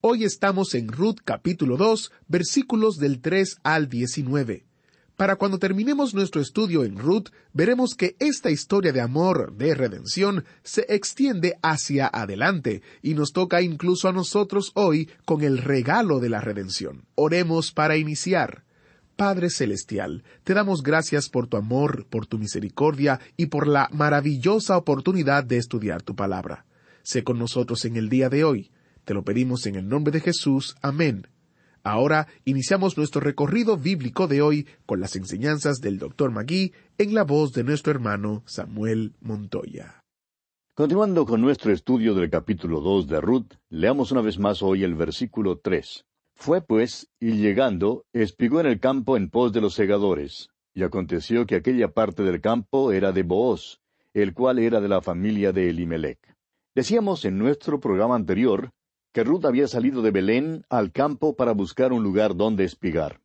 Hoy estamos en Ruth capítulo 2, versículos del 3 al 19. Para cuando terminemos nuestro estudio en Ruth, veremos que esta historia de amor, de redención, se extiende hacia adelante y nos toca incluso a nosotros hoy con el regalo de la redención. Oremos para iniciar. Padre Celestial, te damos gracias por tu amor, por tu misericordia y por la maravillosa oportunidad de estudiar tu palabra. Sé con nosotros en el día de hoy. Te lo pedimos en el nombre de Jesús. Amén. Ahora iniciamos nuestro recorrido bíblico de hoy con las enseñanzas del Dr. Magui en la voz de nuestro hermano Samuel Montoya. Continuando con nuestro estudio del capítulo 2 de Ruth, leamos una vez más hoy el versículo 3. Fue pues, y llegando, espigó en el campo en pos de los segadores. Y aconteció que aquella parte del campo era de Booz, el cual era de la familia de Elimelech. Decíamos en nuestro programa anterior que Ruth había salido de Belén al campo para buscar un lugar donde espigar.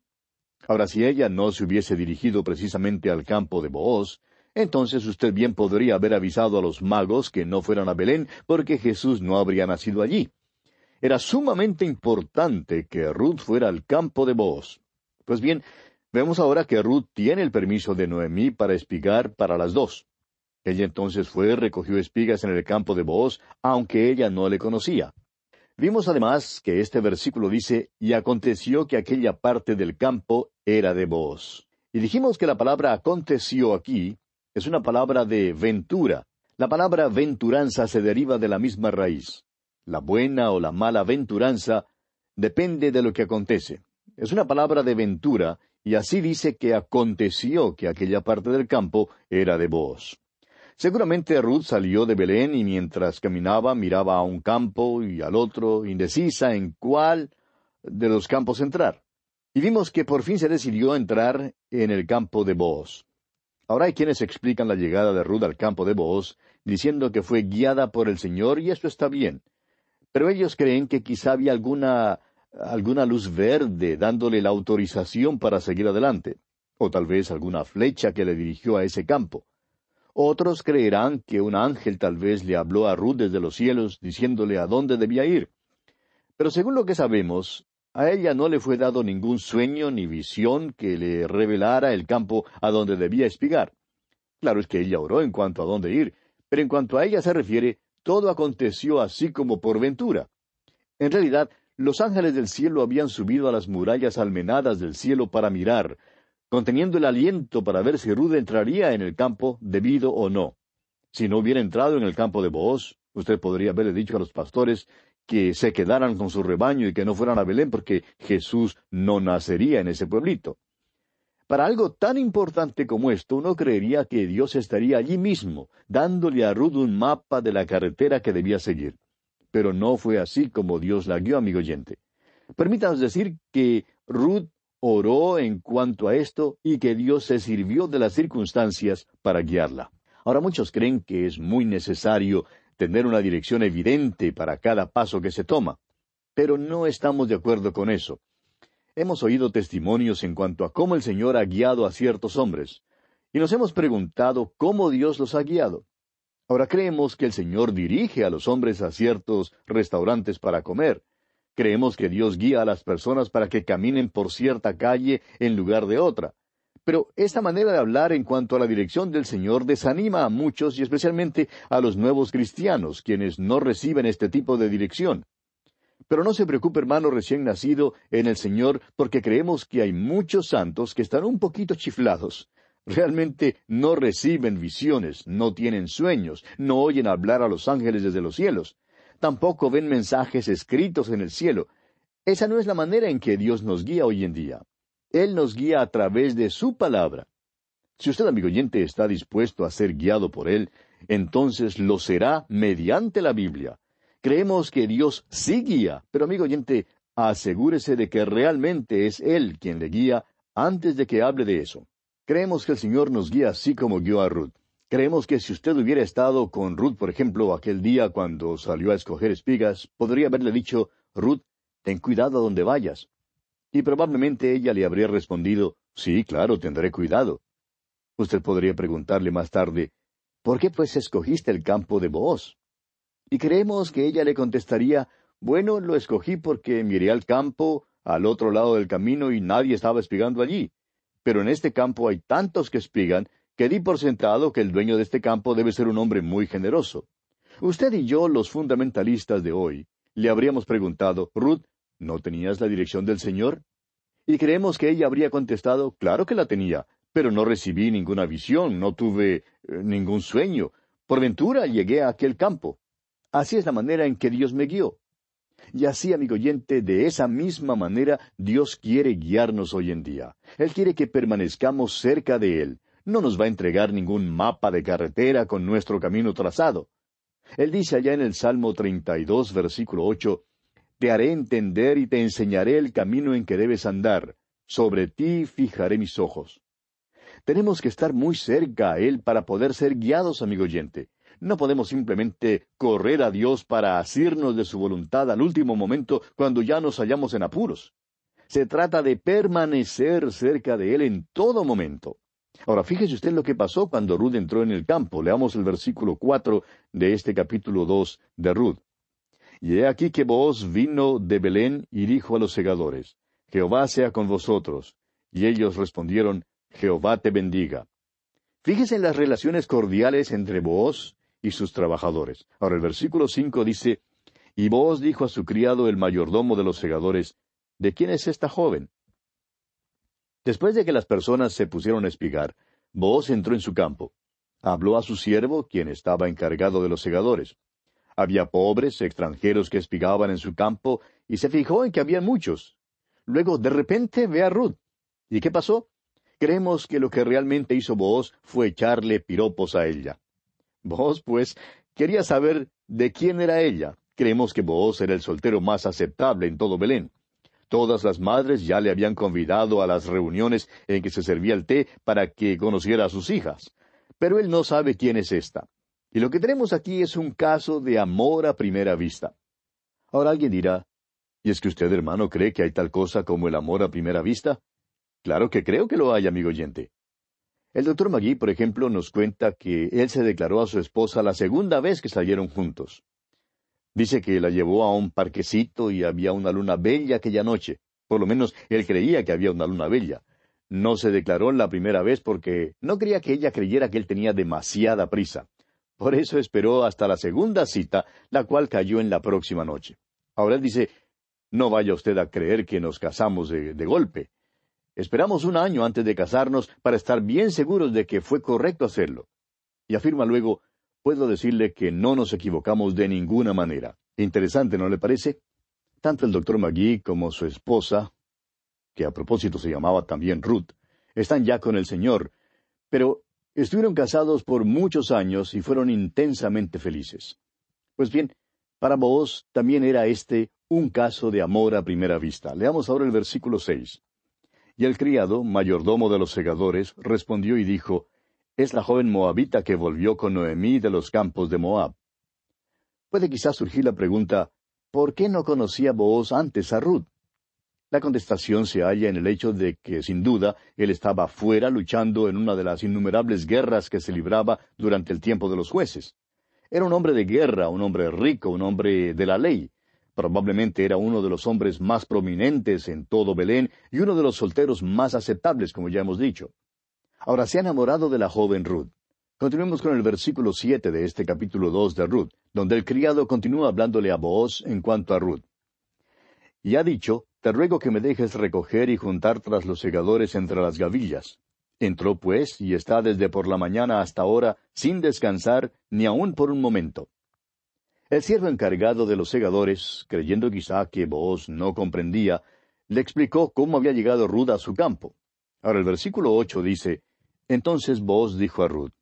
Ahora, si ella no se hubiese dirigido precisamente al campo de Booz, entonces usted bien podría haber avisado a los magos que no fueran a Belén porque Jesús no habría nacido allí. Era sumamente importante que Ruth fuera al campo de Booz. Pues bien, vemos ahora que Ruth tiene el permiso de Noemí para espigar para las dos. Ella entonces fue, recogió espigas en el campo de Booz, aunque ella no le conocía. Vimos además que este versículo dice, y aconteció que aquella parte del campo era de Booz. Y dijimos que la palabra aconteció aquí es una palabra de ventura. La palabra venturanza se deriva de la misma raíz. La buena o la mala venturanza depende de lo que acontece. Es una palabra de ventura, y así dice que aconteció que aquella parte del campo era de Booz. Seguramente Ruth salió de Belén y mientras caminaba miraba a un campo y al otro, indecisa en cuál de los campos entrar. Y vimos que por fin se decidió entrar en el campo de Booz. Ahora hay quienes explican la llegada de Ruth al campo de Booz diciendo que fue guiada por el Señor y eso está bien. Pero ellos creen que quizá había alguna alguna luz verde dándole la autorización para seguir adelante, o tal vez alguna flecha que le dirigió a ese campo. Otros creerán que un ángel tal vez le habló a Ruth desde los cielos diciéndole a dónde debía ir. Pero según lo que sabemos, a ella no le fue dado ningún sueño ni visión que le revelara el campo a donde debía espigar. Claro es que ella oró en cuanto a dónde ir, pero en cuanto a ella se refiere, todo aconteció así como por ventura. En realidad, los ángeles del cielo habían subido a las murallas almenadas del cielo para mirar, conteniendo el aliento para ver si Ruth entraría en el campo debido o no. Si no hubiera entrado en el campo de Booz, usted podría haberle dicho a los pastores que se quedaran con su rebaño y que no fueran a Belén porque Jesús no nacería en ese pueblito. Para algo tan importante como esto, uno creería que Dios estaría allí mismo, dándole a Ruth un mapa de la carretera que debía seguir. Pero no fue así como Dios la guió, amigo oyente. Permítanos decir que Ruth oró en cuanto a esto y que Dios se sirvió de las circunstancias para guiarla. Ahora muchos creen que es muy necesario tener una dirección evidente para cada paso que se toma. Pero no estamos de acuerdo con eso. Hemos oído testimonios en cuanto a cómo el Señor ha guiado a ciertos hombres, y nos hemos preguntado cómo Dios los ha guiado. Ahora creemos que el Señor dirige a los hombres a ciertos restaurantes para comer. Creemos que Dios guía a las personas para que caminen por cierta calle en lugar de otra. Pero esta manera de hablar en cuanto a la dirección del Señor desanima a muchos y especialmente a los nuevos cristianos, quienes no reciben este tipo de dirección. Pero no se preocupe, hermano recién nacido en el Señor, porque creemos que hay muchos santos que están un poquito chiflados. Realmente no reciben visiones, no tienen sueños, no oyen hablar a los ángeles desde los cielos, tampoco ven mensajes escritos en el cielo. Esa no es la manera en que Dios nos guía hoy en día. Él nos guía a través de su palabra. Si usted, amigo oyente, está dispuesto a ser guiado por Él, entonces lo será mediante la Biblia. Creemos que Dios sí guía, pero amigo oyente, asegúrese de que realmente es Él quien le guía antes de que hable de eso. Creemos que el Señor nos guía así como guió a Ruth. Creemos que si usted hubiera estado con Ruth, por ejemplo, aquel día cuando salió a escoger espigas, podría haberle dicho, Ruth, ten cuidado a donde vayas. Y probablemente ella le habría respondido, sí, claro, tendré cuidado. Usted podría preguntarle más tarde, ¿por qué pues escogiste el campo de Booz? Y creemos que ella le contestaría, bueno, lo escogí porque miré al campo al otro lado del camino y nadie estaba espigando allí. Pero en este campo hay tantos que espigan que di por sentado que el dueño de este campo debe ser un hombre muy generoso. Usted y yo, los fundamentalistas de hoy, le habríamos preguntado, Ruth, ¿no tenías la dirección del Señor? Y creemos que ella habría contestado, claro que la tenía, pero no recibí ninguna visión, no tuve eh, ningún sueño. Por ventura llegué a aquel campo. Así es la manera en que Dios me guió. Y así, amigo oyente, de esa misma manera Dios quiere guiarnos hoy en día. Él quiere que permanezcamos cerca de Él. No nos va a entregar ningún mapa de carretera con nuestro camino trazado. Él dice allá en el Salmo 32, versículo 8, Te haré entender y te enseñaré el camino en que debes andar. Sobre ti fijaré mis ojos. Tenemos que estar muy cerca a Él para poder ser guiados, amigo oyente. No podemos simplemente correr a Dios para asirnos de su voluntad al último momento cuando ya nos hallamos en apuros. Se trata de permanecer cerca de Él en todo momento. Ahora, fíjese usted lo que pasó cuando Ruth entró en el campo. Leamos el versículo cuatro de este capítulo dos de Ruth. Y he aquí que vos vino de Belén y dijo a los segadores, Jehová sea con vosotros. Y ellos respondieron, Jehová te bendiga. Fíjese en las relaciones cordiales entre vos y sus trabajadores. Ahora el versículo cinco dice, Y vos dijo a su criado el mayordomo de los segadores, ¿De quién es esta joven? Después de que las personas se pusieron a espigar, vos entró en su campo. Habló a su siervo, quien estaba encargado de los segadores. Había pobres, extranjeros que espigaban en su campo, y se fijó en que había muchos. Luego, de repente, ve a Ruth. ¿Y qué pasó? Creemos que lo que realmente hizo vos fue echarle piropos a ella. Vos, pues, quería saber de quién era ella. Creemos que vos era el soltero más aceptable en todo Belén. Todas las madres ya le habían convidado a las reuniones en que se servía el té para que conociera a sus hijas. Pero él no sabe quién es esta. Y lo que tenemos aquí es un caso de amor a primera vista. Ahora alguien dirá, ¿y es que usted, hermano, cree que hay tal cosa como el amor a primera vista? Claro que creo que lo hay, amigo oyente. El doctor Magui, por ejemplo, nos cuenta que él se declaró a su esposa la segunda vez que salieron juntos. Dice que la llevó a un parquecito y había una luna bella aquella noche. Por lo menos él creía que había una luna bella. No se declaró la primera vez porque no quería que ella creyera que él tenía demasiada prisa. Por eso esperó hasta la segunda cita, la cual cayó en la próxima noche. Ahora él dice, no vaya usted a creer que nos casamos de, de golpe. Esperamos un año antes de casarnos para estar bien seguros de que fue correcto hacerlo. Y afirma luego, puedo decirle que no nos equivocamos de ninguna manera. Interesante, ¿no le parece? Tanto el doctor Magui como su esposa, que a propósito se llamaba también Ruth, están ya con el Señor, pero estuvieron casados por muchos años y fueron intensamente felices. Pues bien, para vos también era este un caso de amor a primera vista. Leamos ahora el versículo seis. Y el criado, mayordomo de los segadores, respondió y dijo, Es la joven moabita que volvió con Noemí de los campos de Moab. Puede quizás surgir la pregunta, ¿por qué no conocía Booz antes a Ruth? La contestación se halla en el hecho de que, sin duda, él estaba fuera luchando en una de las innumerables guerras que se libraba durante el tiempo de los jueces. Era un hombre de guerra, un hombre rico, un hombre de la ley. Probablemente era uno de los hombres más prominentes en todo Belén y uno de los solteros más aceptables, como ya hemos dicho. Ahora se ha enamorado de la joven Ruth. Continuemos con el versículo siete de este capítulo dos de Ruth, donde el criado continúa hablándole a Booz en cuanto a Ruth. Y ha dicho, te ruego que me dejes recoger y juntar tras los segadores entre las gavillas. Entró pues y está desde por la mañana hasta ahora sin descansar ni aun por un momento. El siervo encargado de los segadores, creyendo quizá que Booz no comprendía, le explicó cómo había llegado Ruth a su campo. Ahora el versículo ocho dice, Entonces Booz dijo a Ruth,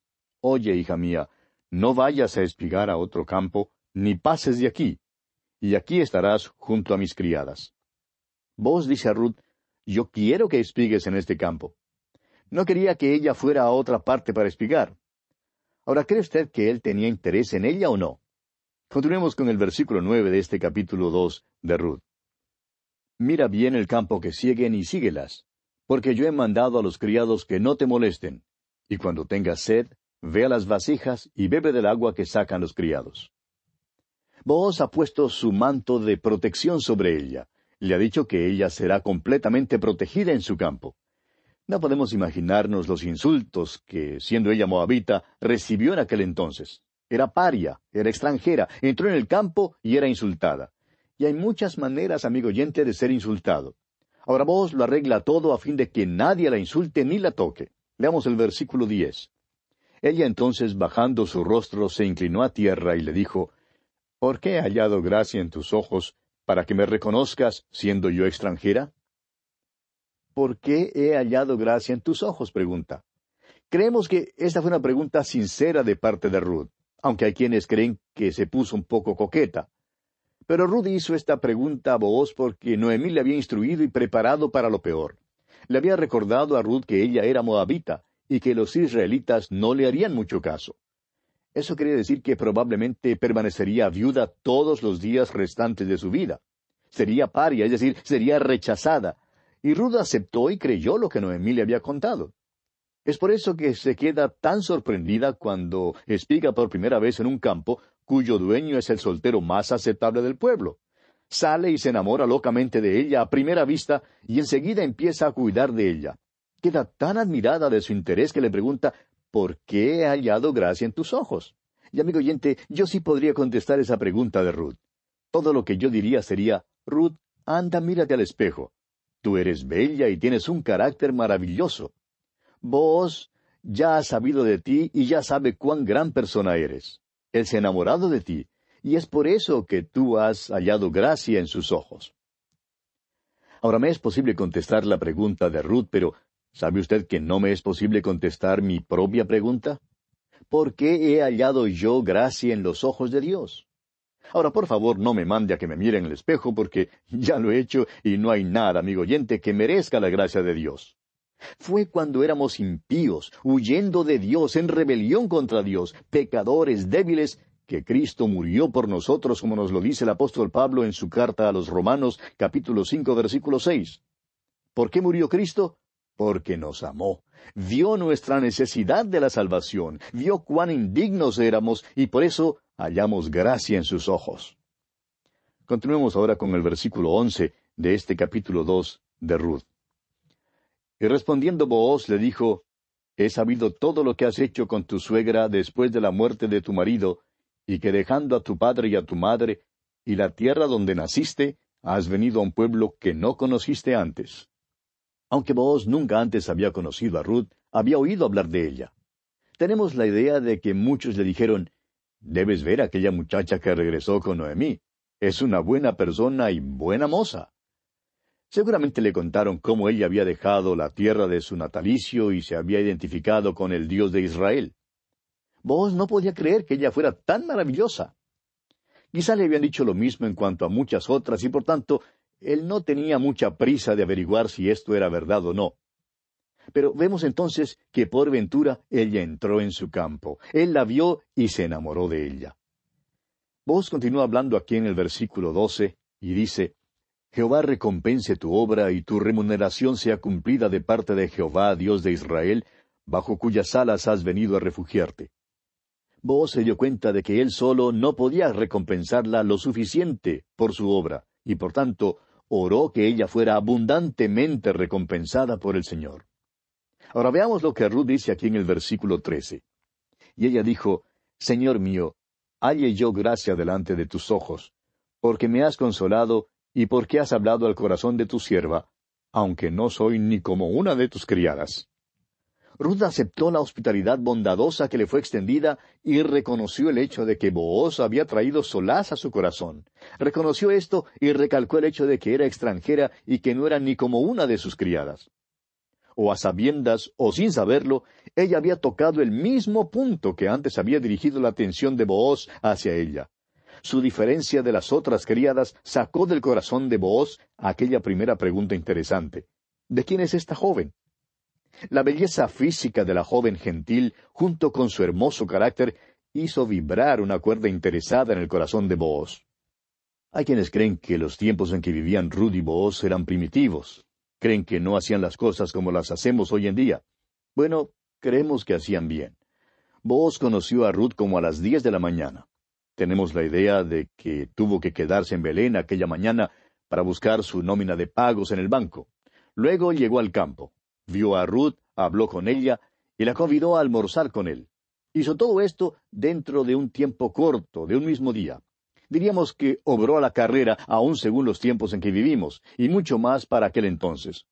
Oye, hija mía, no vayas a espigar a otro campo, ni pases de aquí, y aquí estarás junto a mis criadas. Vos, dice a Ruth, yo quiero que espigues en este campo. No quería que ella fuera a otra parte para espigar. Ahora, ¿cree usted que él tenía interés en ella o no? Continuemos con el versículo nueve de este capítulo dos de Ruth. Mira bien el campo que siguen y síguelas, porque yo he mandado a los criados que no te molesten, y cuando tengas sed, ve a las vasijas y bebe del agua que sacan los criados. Vos ha puesto su manto de protección sobre ella, le ha dicho que ella será completamente protegida en su campo. No podemos imaginarnos los insultos que, siendo ella moabita, recibió en aquel entonces. Era paria, era extranjera, entró en el campo y era insultada. Y hay muchas maneras, amigo oyente, de ser insultado. Ahora vos lo arregla todo a fin de que nadie la insulte ni la toque. Leamos el versículo diez. Ella entonces, bajando su rostro, se inclinó a tierra y le dijo, ¿Por qué he hallado gracia en tus ojos para que me reconozcas siendo yo extranjera? ¿Por qué he hallado gracia en tus ojos? pregunta. Creemos que esta fue una pregunta sincera de parte de Ruth, aunque hay quienes creen que se puso un poco coqueta. Pero Ruth hizo esta pregunta a Booz porque Noemí le había instruido y preparado para lo peor. Le había recordado a Ruth que ella era moabita y que los israelitas no le harían mucho caso. Eso quería decir que probablemente permanecería viuda todos los días restantes de su vida. Sería paria, es decir, sería rechazada. Y Ruth aceptó y creyó lo que Noemí le había contado. Es por eso que se queda tan sorprendida cuando espiga por primera vez en un campo cuyo dueño es el soltero más aceptable del pueblo. Sale y se enamora locamente de ella a primera vista y enseguida empieza a cuidar de ella. Queda tan admirada de su interés que le pregunta ¿por qué he hallado gracia en tus ojos? Y amigo oyente, yo sí podría contestar esa pregunta de Ruth. Todo lo que yo diría sería, Ruth, anda, mírate al espejo. Tú eres bella y tienes un carácter maravilloso. Vos ya has sabido de ti y ya sabe cuán gran persona eres. Él se ha enamorado de ti, y es por eso que tú has hallado gracia en sus ojos. Ahora me es posible contestar la pregunta de Ruth, pero ¿Sabe usted que no me es posible contestar mi propia pregunta? ¿Por qué he hallado yo gracia en los ojos de Dios? Ahora, por favor, no me mande a que me mire en el espejo, porque ya lo he hecho y no hay nada, amigo oyente, que merezca la gracia de Dios. Fue cuando éramos impíos, huyendo de Dios, en rebelión contra Dios, pecadores débiles, que Cristo murió por nosotros, como nos lo dice el apóstol Pablo en su carta a los Romanos, capítulo cinco, versículo seis. ¿Por qué murió Cristo? porque nos amó. Vio nuestra necesidad de la salvación, vio cuán indignos éramos y por eso hallamos gracia en sus ojos. Continuemos ahora con el versículo once de este capítulo dos de Ruth. Y respondiendo Booz le dijo, He sabido todo lo que has hecho con tu suegra después de la muerte de tu marido, y que dejando a tu padre y a tu madre, y la tierra donde naciste, has venido a un pueblo que no conociste antes. Aunque Booz nunca antes había conocido a Ruth, había oído hablar de ella. Tenemos la idea de que muchos le dijeron, Debes ver a aquella muchacha que regresó con Noemí. Es una buena persona y buena moza. Seguramente le contaron cómo ella había dejado la tierra de su natalicio y se había identificado con el Dios de Israel. Vos no podía creer que ella fuera tan maravillosa. Quizá le habían dicho lo mismo en cuanto a muchas otras y por tanto él no tenía mucha prisa de averiguar si esto era verdad o no. Pero vemos entonces que por ventura ella entró en su campo. Él la vio y se enamoró de ella. Vos continúa hablando aquí en el versículo doce y dice, Jehová recompense tu obra y tu remuneración sea cumplida de parte de Jehová, Dios de Israel, bajo cuyas alas has venido a refugiarte. Vos se dio cuenta de que él solo no podía recompensarla lo suficiente por su obra, y por tanto oró que ella fuera abundantemente recompensada por el Señor. Ahora veamos lo que Ruth dice aquí en el versículo trece. Y ella dijo, Señor mío, halle yo gracia delante de tus ojos, porque me has consolado y porque has hablado al corazón de tu sierva, aunque no soy ni como una de tus criadas. Ruth aceptó la hospitalidad bondadosa que le fue extendida y reconoció el hecho de que Booz había traído solaz a su corazón. Reconoció esto y recalcó el hecho de que era extranjera y que no era ni como una de sus criadas o a sabiendas o sin saberlo, ella había tocado el mismo punto que antes había dirigido la atención de Booz hacia ella. Su diferencia de las otras criadas sacó del corazón de Booz aquella primera pregunta interesante. ¿De quién es esta joven? La belleza física de la joven gentil, junto con su hermoso carácter, hizo vibrar una cuerda interesada en el corazón de Booz. Hay quienes creen que los tiempos en que vivían Ruth y Booz eran primitivos, creen que no hacían las cosas como las hacemos hoy en día. Bueno, creemos que hacían bien. Boaz conoció a Ruth como a las diez de la mañana. Tenemos la idea de que tuvo que quedarse en Belén aquella mañana para buscar su nómina de pagos en el banco. Luego llegó al campo, vio a Ruth, habló con ella y la convidó a almorzar con él. Hizo todo esto dentro de un tiempo corto, de un mismo día. Diríamos que obró a la carrera aún según los tiempos en que vivimos, y mucho más para aquel entonces.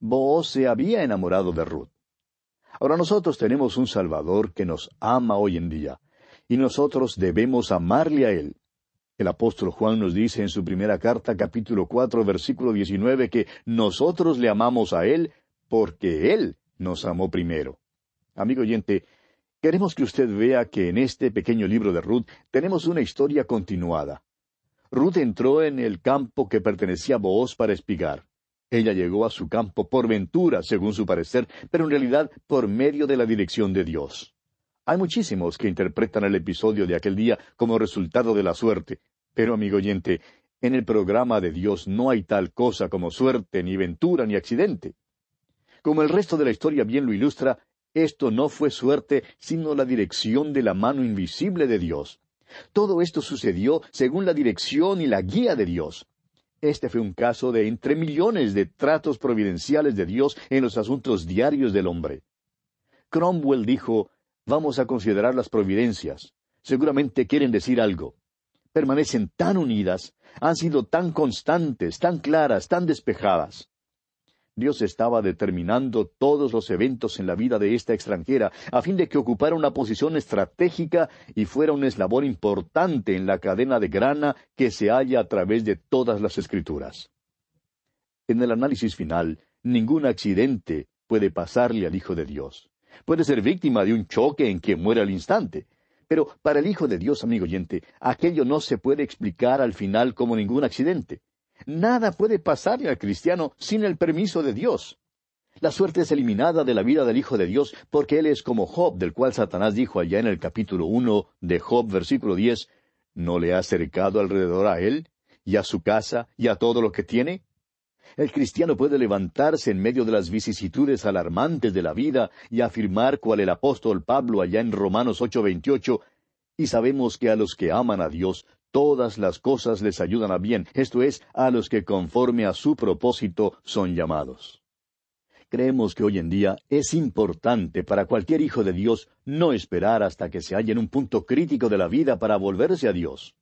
Booz se había enamorado de Ruth. Ahora nosotros tenemos un Salvador que nos ama hoy en día, y nosotros debemos amarle a Él. El apóstol Juan nos dice en su primera carta, capítulo cuatro, versículo diecinueve, que nosotros le amamos a Él porque Él nos amó primero. Amigo oyente, Queremos que usted vea que en este pequeño libro de Ruth tenemos una historia continuada. Ruth entró en el campo que pertenecía a Booz para espigar. Ella llegó a su campo por ventura, según su parecer, pero en realidad por medio de la dirección de Dios. Hay muchísimos que interpretan el episodio de aquel día como resultado de la suerte, pero amigo oyente, en el programa de Dios no hay tal cosa como suerte, ni ventura, ni accidente. Como el resto de la historia bien lo ilustra, esto no fue suerte, sino la dirección de la mano invisible de Dios. Todo esto sucedió según la dirección y la guía de Dios. Este fue un caso de entre millones de tratos providenciales de Dios en los asuntos diarios del hombre. Cromwell dijo, vamos a considerar las providencias. Seguramente quieren decir algo. Permanecen tan unidas, han sido tan constantes, tan claras, tan despejadas. Dios estaba determinando todos los eventos en la vida de esta extranjera, a fin de que ocupara una posición estratégica y fuera un eslabón importante en la cadena de grana que se halla a través de todas las escrituras. En el análisis final, ningún accidente puede pasarle al Hijo de Dios. Puede ser víctima de un choque en que muere al instante. Pero para el Hijo de Dios, amigo oyente, aquello no se puede explicar al final como ningún accidente. Nada puede pasarle al cristiano sin el permiso de Dios. La suerte es eliminada de la vida del Hijo de Dios porque Él es como Job, del cual Satanás dijo allá en el capítulo uno de Job, versículo diez, ¿no le ha acercado alrededor a Él, y a su casa, y a todo lo que tiene? El cristiano puede levantarse en medio de las vicisitudes alarmantes de la vida y afirmar cual el apóstol Pablo allá en Romanos ocho veintiocho, y sabemos que a los que aman a Dios todas las cosas les ayudan a bien, esto es, a los que conforme a su propósito son llamados. Creemos que hoy en día es importante para cualquier hijo de Dios no esperar hasta que se halla en un punto crítico de la vida para volverse a Dios.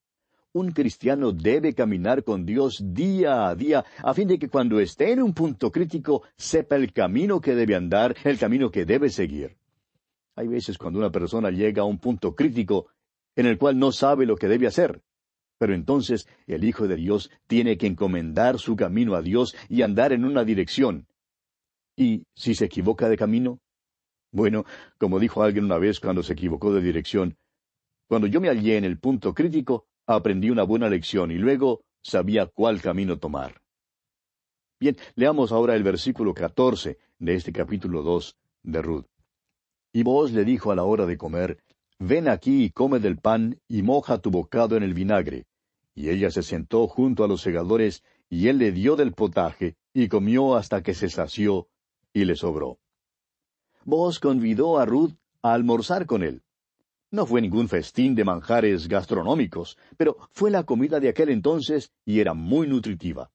Un cristiano debe caminar con Dios día a día a fin de que cuando esté en un punto crítico sepa el camino que debe andar, el camino que debe seguir. Hay veces cuando una persona llega a un punto crítico en el cual no sabe lo que debe hacer. Pero entonces el Hijo de Dios tiene que encomendar su camino a Dios y andar en una dirección. ¿Y si se equivoca de camino? Bueno, como dijo alguien una vez cuando se equivocó de dirección, cuando yo me hallé en el punto crítico, aprendí una buena lección y luego sabía cuál camino tomar. Bien, leamos ahora el versículo catorce de este capítulo dos de Ruth. Y vos le dijo a la hora de comer, Ven aquí y come del pan y moja tu bocado en el vinagre. Y ella se sentó junto a los segadores, y él le dio del potaje, y comió hasta que se sació, y le sobró. Vos convidó a Ruth a almorzar con él. No fue ningún festín de manjares gastronómicos, pero fue la comida de aquel entonces y era muy nutritiva.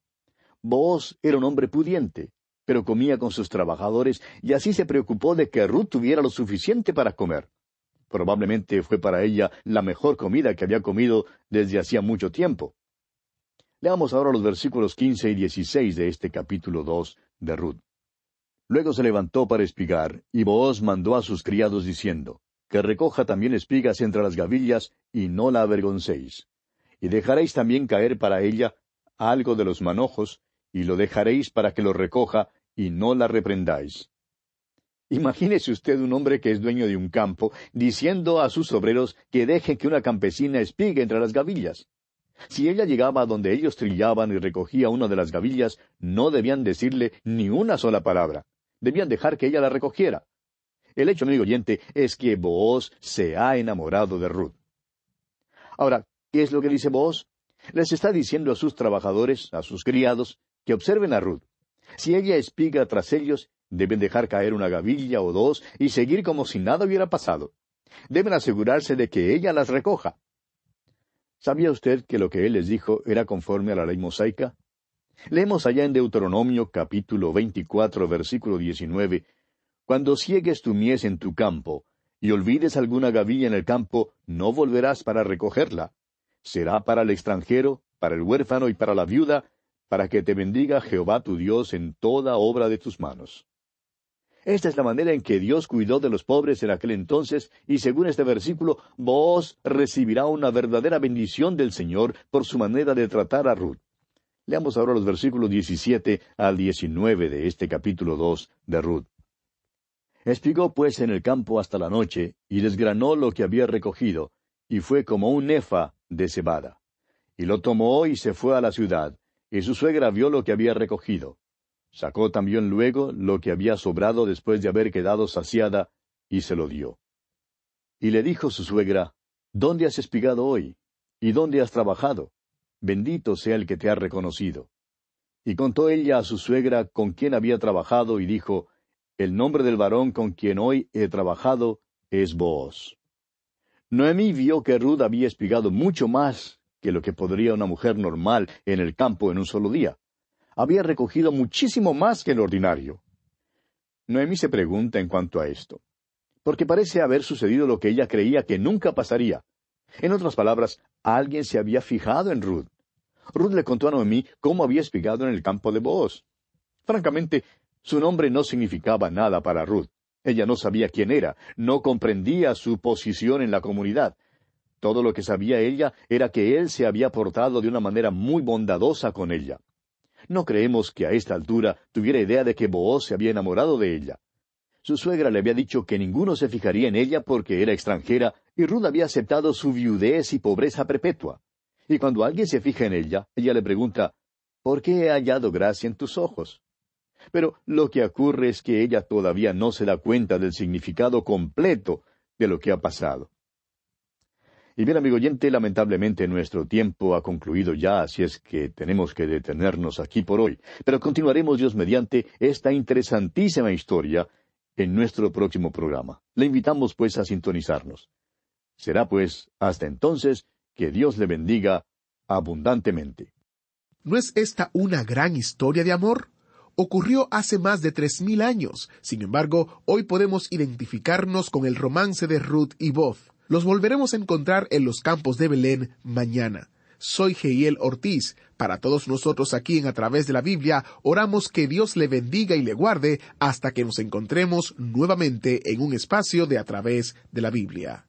Vos era un hombre pudiente, pero comía con sus trabajadores y así se preocupó de que Ruth tuviera lo suficiente para comer. Probablemente fue para ella la mejor comida que había comido desde hacía mucho tiempo. Leamos ahora los versículos quince y dieciséis de este capítulo dos de Ruth. Luego se levantó para espigar, y Booz mandó a sus criados diciendo, que recoja también espigas entre las gavillas, y no la avergoncéis. Y dejaréis también caer para ella algo de los manojos, y lo dejaréis para que lo recoja, y no la reprendáis. Imagínese usted un hombre que es dueño de un campo, diciendo a sus obreros que dejen que una campesina espigue entre las gavillas. Si ella llegaba a donde ellos trillaban y recogía una de las gavillas, no debían decirle ni una sola palabra. Debían dejar que ella la recogiera. El hecho, amigo oyente, es que Booz se ha enamorado de Ruth. Ahora, ¿qué es lo que dice Booz? Les está diciendo a sus trabajadores, a sus criados, que observen a Ruth. Si ella espiga tras ellos, deben dejar caer una gavilla o dos y seguir como si nada hubiera pasado. Deben asegurarse de que ella las recoja. ¿Sabía usted que lo que él les dijo era conforme a la ley mosaica? Leemos allá en Deuteronomio capítulo 24 versículo 19, Cuando ciegues tu mies en tu campo, y olvides alguna gavilla en el campo, no volverás para recogerla. Será para el extranjero, para el huérfano y para la viuda, para que te bendiga Jehová tu Dios en toda obra de tus manos. Esta es la manera en que Dios cuidó de los pobres en aquel entonces, y según este versículo, vos recibirá una verdadera bendición del Señor por su manera de tratar a Ruth. Leamos ahora los versículos 17 al 19 de este capítulo 2 de Ruth. Espigó pues en el campo hasta la noche, y desgranó lo que había recogido, y fue como un nefa de cebada. Y lo tomó y se fue a la ciudad, y su suegra vio lo que había recogido. Sacó también luego lo que había sobrado después de haber quedado saciada, y se lo dio. Y le dijo su suegra, ¿Dónde has espigado hoy? ¿Y dónde has trabajado? bendito sea el que te ha reconocido. Y contó ella a su suegra con quien había trabajado y dijo, El nombre del varón con quien hoy he trabajado es Booz. Noemí vio que Ruth había espigado mucho más que lo que podría una mujer normal en el campo en un solo día. Había recogido muchísimo más que el ordinario. Noemí se pregunta en cuanto a esto, porque parece haber sucedido lo que ella creía que nunca pasaría. En otras palabras, alguien se había fijado en Ruth. Ruth le contó a Noemí cómo había espigado en el campo de Boaz. Francamente, su nombre no significaba nada para Ruth. Ella no sabía quién era, no comprendía su posición en la comunidad. Todo lo que sabía ella era que él se había portado de una manera muy bondadosa con ella. No creemos que a esta altura tuviera idea de que Booz se había enamorado de ella. Su suegra le había dicho que ninguno se fijaría en ella porque era extranjera y Ruth había aceptado su viudez y pobreza perpetua. Y cuando alguien se fija en ella, ella le pregunta, ¿por qué he hallado gracia en tus ojos? Pero lo que ocurre es que ella todavía no se da cuenta del significado completo de lo que ha pasado. Y bien, amigo oyente, lamentablemente nuestro tiempo ha concluido ya, así es que tenemos que detenernos aquí por hoy. Pero continuaremos, Dios mediante, esta interesantísima historia en nuestro próximo programa. Le invitamos, pues, a sintonizarnos. Será pues hasta entonces que Dios le bendiga abundantemente. ¿No es esta una gran historia de amor? Ocurrió hace más de tres mil años. Sin embargo, hoy podemos identificarnos con el romance de Ruth y Boz. Los volveremos a encontrar en los campos de Belén mañana. Soy Geiel Ortiz. Para todos nosotros aquí en A través de la Biblia, oramos que Dios le bendiga y le guarde hasta que nos encontremos nuevamente en un espacio de A través de la Biblia.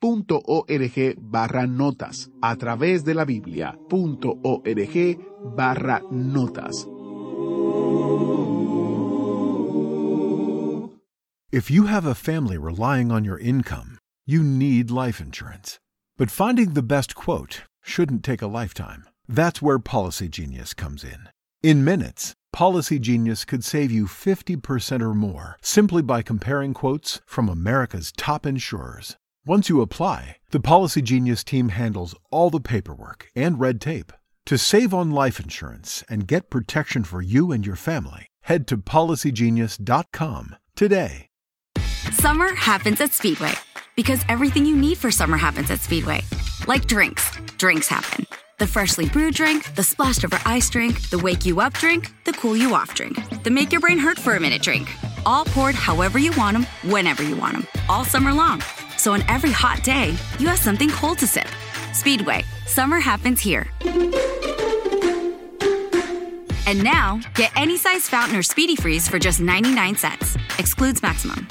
barra notas a través de la biblia.org barra notas. If you have a family relying on your income, you need life insurance. But finding the best quote shouldn't take a lifetime. That's where Policy Genius comes in. In minutes, Policy Genius could save you 50% or more simply by comparing quotes from America's top insurers. Once you apply, the Policy Genius team handles all the paperwork and red tape. To save on life insurance and get protection for you and your family, head to policygenius.com today. Summer happens at Speedway because everything you need for summer happens at Speedway. Like drinks, drinks happen. The freshly brewed drink, the splashed over ice drink, the wake you up drink, the cool you off drink, the make your brain hurt for a minute drink. All poured however you want them, whenever you want them, all summer long. So on every hot day, you have something cold to sip. Speedway, summer happens here. And now, get any size fountain or speedy freeze for just 99 cents. Excludes maximum.